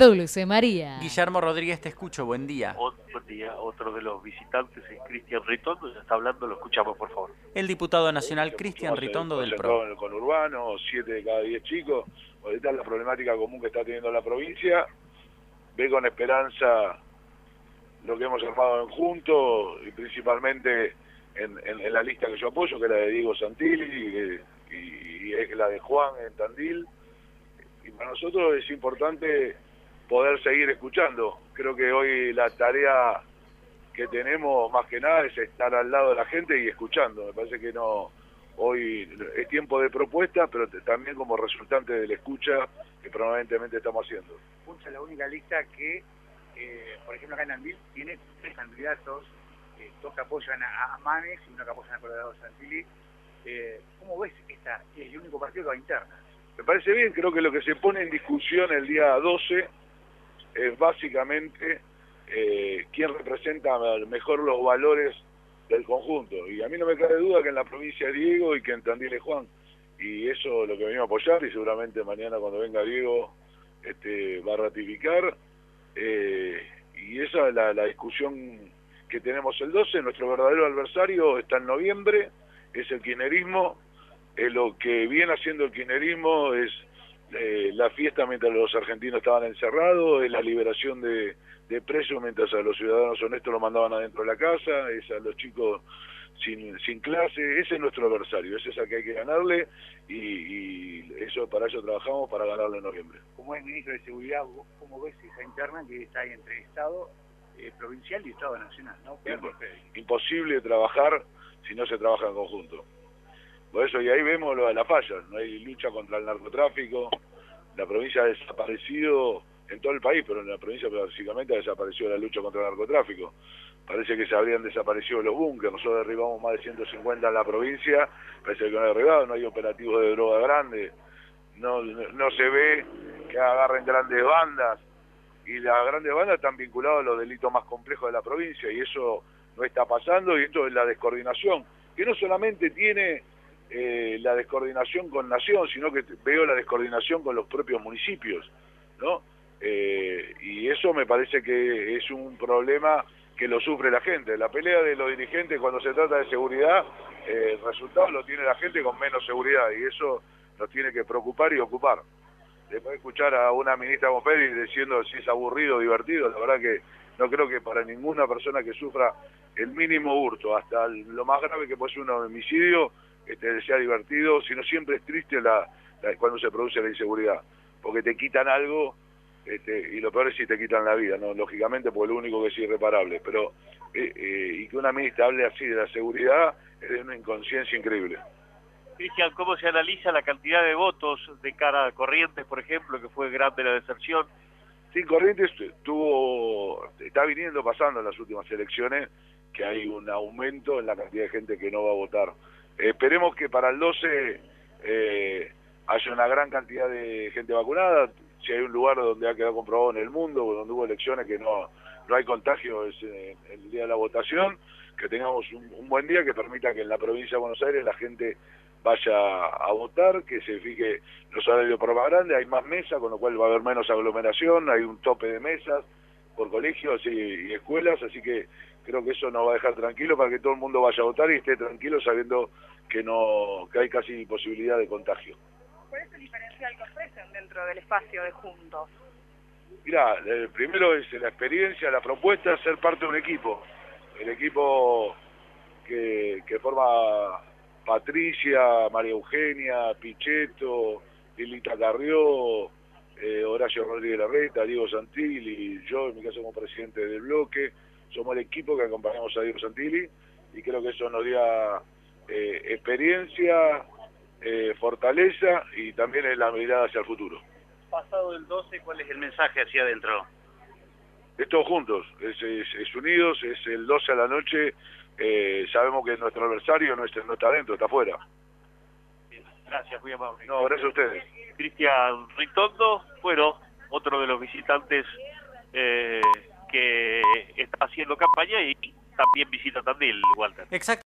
Dulce María. Guillermo Rodríguez, te escucho, buen día. Buen día, otro de los visitantes es Cristian Ritondo, ya está hablando, lo escuchamos por favor. El diputado nacional Cristian Ritondo del PRO. Con conurbano, siete de cada diez chicos, ahorita la problemática común que está teniendo la provincia, ve con esperanza lo que hemos armado en junto y principalmente en, la lista que yo apoyo, que es la de Diego Santilli y, y es la de Juan en Tandil. Y para nosotros es importante poder seguir escuchando. Creo que hoy la tarea que tenemos más que nada es estar al lado de la gente y escuchando. Me parece que no hoy es tiempo de propuesta, pero también como resultante de la escucha que probablemente estamos haciendo. Puncha la única lista que, eh, por ejemplo, acá en Andil tiene tres candidatos, eh, dos que apoyan a, Manes y uno que apoyan a Colorado Santilli. Eh, ¿Cómo ves esta? Es el único partido que va interna. Me parece bien, creo que lo que se pone en discusión el día 12 es básicamente eh, quién representa mejor los valores del conjunto. Y a mí no me cabe duda que en la provincia es Diego y que en Tandil Juan. Y eso es lo que venimos a apoyar y seguramente mañana cuando venga Diego este, va a ratificar. Eh, y esa es la, la discusión que tenemos el 12. Nuestro verdadero adversario está en noviembre, es el kirchnerismo. Es lo que viene haciendo el kirchnerismo es eh, la fiesta mientras los argentinos estaban encerrados, es la liberación de, de presos mientras a los ciudadanos honestos lo mandaban adentro de la casa, es a los chicos sin, sin clase, ese es nuestro adversario, ese es el que hay que ganarle y, eso para eso trabajamos para ganarle en noviembre. Como es ministro de Seguridad, ¿cómo ves esa interna que está ahí entre Estado eh, provincial y Estado nacional? ¿no? Imposible trabajar si no se trabaja en conjunto. Por eso, y ahí vemos lo de la falla, no hay lucha contra el narcotráfico, la provincia ha desaparecido en todo el país, pero en la provincia básicamente ha desaparecido la lucha contra el narcotráfico. Parece que se habrían desaparecido los búnkeres, nosotros derribamos más de 150 en la provincia, parece que no hay derribado, no hay operativos de droga grandes, no, no se ve que agarren grandes bandas, y las grandes bandas están vinculadas a los delitos más complejos de la provincia, y eso no está pasando, y esto es la descoordinación, que no solamente tiene eh, la descoordinación con Nación, sino que veo la descoordinación con los propios municipios, ¿no? Eh, y eso me parece que es un problema que lo sufre la gente. La pelea de los dirigentes cuando se trata de seguridad, eh, el resultado lo tiene la gente con menos seguridad y eso nos tiene que preocupar y ocupar. Después de escuchar a una ministra como diciendo si es aburrido divertido, la verdad que no creo que para ninguna persona que sufra el mínimo hurto, hasta lo más grave que puede ser un homicidio, este, sea divertido, sino siempre es triste la, cuando se produce la inseguridad, porque te quitan algo este, y lo peor es si te quitan la vida, no lógicamente, porque lo único que es irreparable, pero eh, eh, y que una ministra hable así de la seguridad es de una inconsciencia increíble. Cristian, ¿cómo se analiza la cantidad de votos de cara a Corrientes, por ejemplo, que fue grande la deserción? Sí, Corrientes tuvo, está viniendo pasando en las últimas elecciones que hay un aumento en la cantidad de gente que no va a votar esperemos que para el 12 eh, haya una gran cantidad de gente vacunada. Si hay un lugar donde ha quedado comprobado en el mundo, donde hubo elecciones que no, no hay contagio, es eh, el día de la votación, que tengamos un, buen día que permita que en la provincia de Buenos Aires la gente vaya a votar, que se fije los horarios por más grandes, hay más mesas, con lo cual va a haber menos aglomeración, hay un tope de mesas por colegios y escuelas, así que creo que eso nos va a dejar tranquilo para que todo el mundo vaya a votar y esté tranquilo sabiendo que no que hay casi posibilidad de contagio. ¿Cuál es el diferencial que ofrecen dentro del espacio de Juntos? Mira, el primero es la experiencia, la propuesta, ser parte de un equipo. El equipo que, que forma Patricia, María Eugenia, Pichetto, Lilita Carrió, eh, Horacio Rodríguez Larreta, Diego Santilli, yo en mi caso como presidente del bloque, somos el equipo que acompañamos a Diego Santilli y creo que eso nos dio eh, experiencia, eh, fortaleza y también es la mirada hacia el futuro. Pasado el 12, ¿cuál es el mensaje hacia adentro? Es todos juntos, es, unidos, es el 12 a la noche, eh, sabemos que nuestro adversario no, no está adentro, está afuera. Gracias, muy amable. No, gracias a ustedes. Cristian Ritondo, bueno, otro de los visitantes que está haciendo campaña y también visita Tandil, Walter. Exacto.